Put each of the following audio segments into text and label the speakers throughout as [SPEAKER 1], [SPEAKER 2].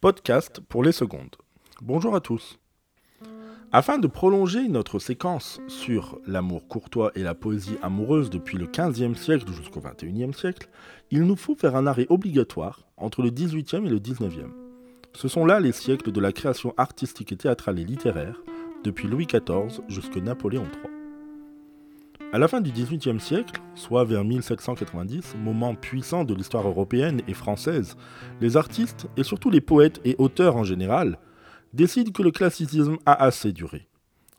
[SPEAKER 1] Podcast pour les secondes. Bonjour à tous. Afin de prolonger notre séquence sur l'amour courtois et la poésie amoureuse depuis le XVe siècle jusqu'au XXIe siècle, il nous faut faire un arrêt obligatoire entre le XVIIIe et le XIXe. Ce sont là les siècles de la création artistique et théâtrale et littéraire, depuis Louis XIV jusqu'à Napoléon III. À la fin du XVIIIe siècle, soit vers 1790, moment puissant de l'histoire européenne et française, les artistes, et surtout les poètes et auteurs en général, décident que le classicisme a assez duré.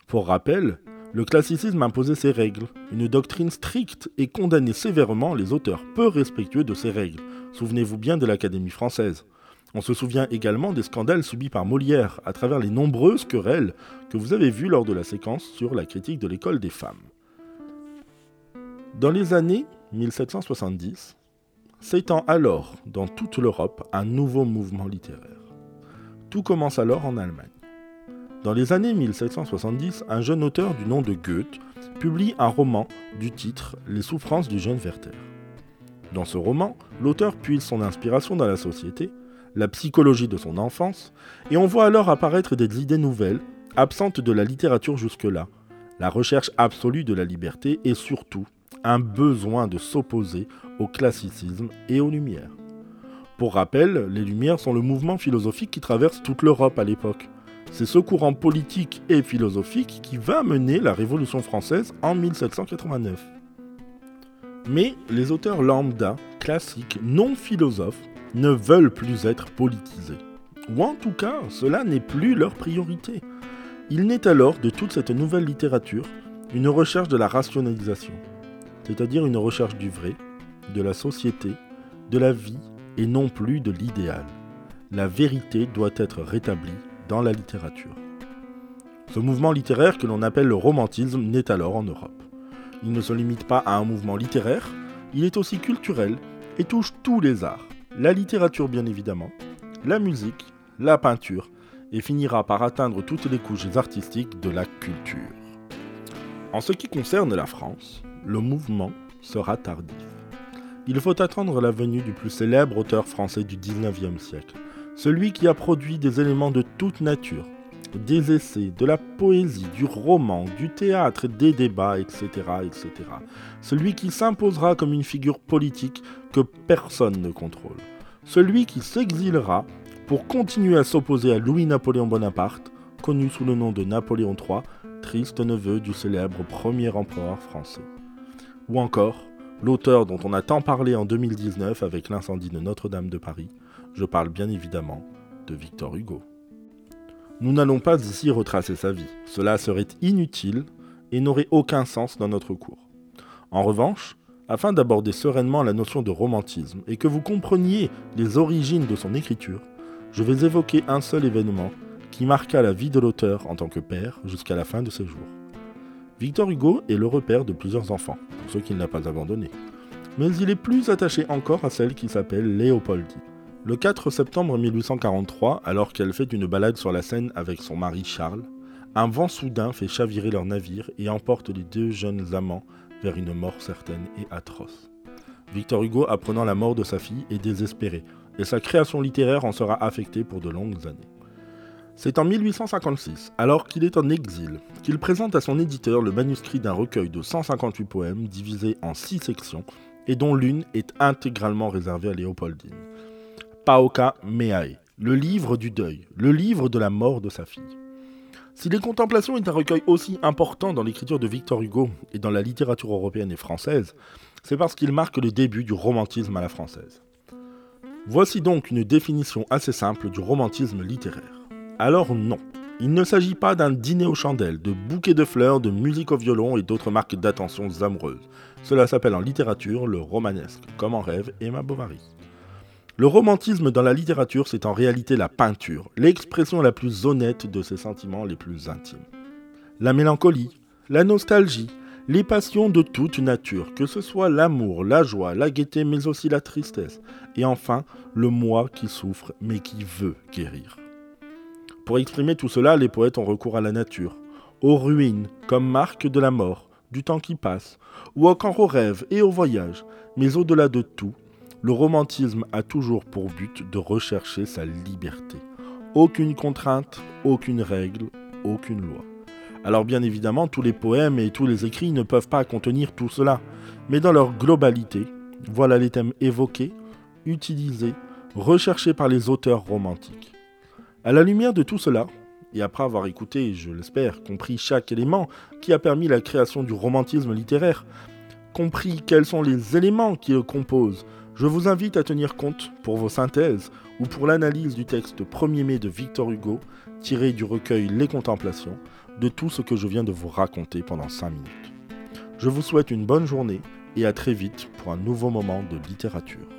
[SPEAKER 1] Pour rappel, le classicisme imposait ses règles, une doctrine stricte et condamnait sévèrement les auteurs peu respectueux de ces règles. Souvenez-vous bien de l'Académie française. On se souvient également des scandales subis par Molière à travers les nombreuses querelles que vous avez vues lors de la séquence sur la critique de l'école des femmes. Dans les années 1770, s'étend alors dans toute l'Europe un nouveau mouvement littéraire. Tout commence alors en Allemagne. Dans les années 1770, un jeune auteur du nom de Goethe publie un roman du titre Les souffrances du jeune Werther. Dans ce roman, l'auteur puise son inspiration dans la société, la psychologie de son enfance, et on voit alors apparaître des idées nouvelles, absentes de la littérature jusque-là, la recherche absolue de la liberté et surtout un besoin de s'opposer au classicisme et aux Lumières. Pour rappel, les Lumières sont le mouvement philosophique qui traverse toute l'Europe à l'époque. C'est ce courant politique et philosophique qui va mener la Révolution française en 1789. Mais les auteurs lambda, classiques, non philosophes, ne veulent plus être politisés. Ou en tout cas, cela n'est plus leur priorité. Il naît alors de toute cette nouvelle littérature une recherche de la rationalisation c'est-à-dire une recherche du vrai, de la société, de la vie et non plus de l'idéal. La vérité doit être rétablie dans la littérature. Ce mouvement littéraire que l'on appelle le romantisme naît alors en Europe. Il ne se limite pas à un mouvement littéraire, il est aussi culturel et touche tous les arts, la littérature bien évidemment, la musique, la peinture, et finira par atteindre toutes les couches artistiques de la culture. En ce qui concerne la France, le mouvement sera tardif. Il faut attendre la venue du plus célèbre auteur français du 19e siècle, celui qui a produit des éléments de toute nature, des essais, de la poésie, du roman, du théâtre, des débats, etc., etc. Celui qui s'imposera comme une figure politique que personne ne contrôle. Celui qui s'exilera pour continuer à s'opposer à Louis-Napoléon Bonaparte, connu sous le nom de Napoléon III, triste neveu du célèbre premier empereur français ou encore l'auteur dont on a tant parlé en 2019 avec l'incendie de Notre-Dame de Paris, je parle bien évidemment de Victor Hugo. Nous n'allons pas ici retracer sa vie, cela serait inutile et n'aurait aucun sens dans notre cours. En revanche, afin d'aborder sereinement la notion de romantisme et que vous compreniez les origines de son écriture, je vais évoquer un seul événement qui marqua la vie de l'auteur en tant que père jusqu'à la fin de ses jours. Victor Hugo est le repère de plusieurs enfants, pour ceux qu'il n'a pas abandonnés. Mais il est plus attaché encore à celle qui s'appelle Léopoldie. Le 4 septembre 1843, alors qu'elle fait une balade sur la Seine avec son mari Charles, un vent soudain fait chavirer leur navire et emporte les deux jeunes amants vers une mort certaine et atroce. Victor Hugo, apprenant la mort de sa fille, est désespéré, et sa création littéraire en sera affectée pour de longues années. C'est en 1856, alors qu'il est en exil, qu'il présente à son éditeur le manuscrit d'un recueil de 158 poèmes divisés en six sections et dont l'une est intégralement réservée à Léopoldine. Paoka Meae, le livre du deuil, le livre de la mort de sa fille. Si Les Contemplations est un recueil aussi important dans l'écriture de Victor Hugo et dans la littérature européenne et française, c'est parce qu'il marque le début du romantisme à la française. Voici donc une définition assez simple du romantisme littéraire. Alors non, il ne s'agit pas d'un dîner aux chandelles, de bouquets de fleurs, de musique au violon et d'autres marques d'attention amoureuses. Cela s'appelle en littérature le romanesque, comme en rêve Emma Bovary. Le romantisme dans la littérature, c'est en réalité la peinture, l'expression la plus honnête de ses sentiments les plus intimes. La mélancolie, la nostalgie, les passions de toute nature, que ce soit l'amour, la joie, la gaieté, mais aussi la tristesse, et enfin le moi qui souffre mais qui veut guérir. Pour exprimer tout cela, les poètes ont recours à la nature, aux ruines comme marque de la mort, du temps qui passe, ou encore aux rêves et aux voyages. Mais au-delà de tout, le romantisme a toujours pour but de rechercher sa liberté. Aucune contrainte, aucune règle, aucune loi. Alors bien évidemment, tous les poèmes et tous les écrits ne peuvent pas contenir tout cela, mais dans leur globalité, voilà les thèmes évoqués, utilisés, recherchés par les auteurs romantiques. À la lumière de tout cela, et après avoir écouté, je l'espère, compris chaque élément qui a permis la création du romantisme littéraire, compris quels sont les éléments qui le composent, je vous invite à tenir compte pour vos synthèses ou pour l'analyse du texte 1er mai de Victor Hugo, tiré du recueil Les Contemplations, de tout ce que je viens de vous raconter pendant 5 minutes. Je vous souhaite une bonne journée et à très vite pour un nouveau moment de littérature.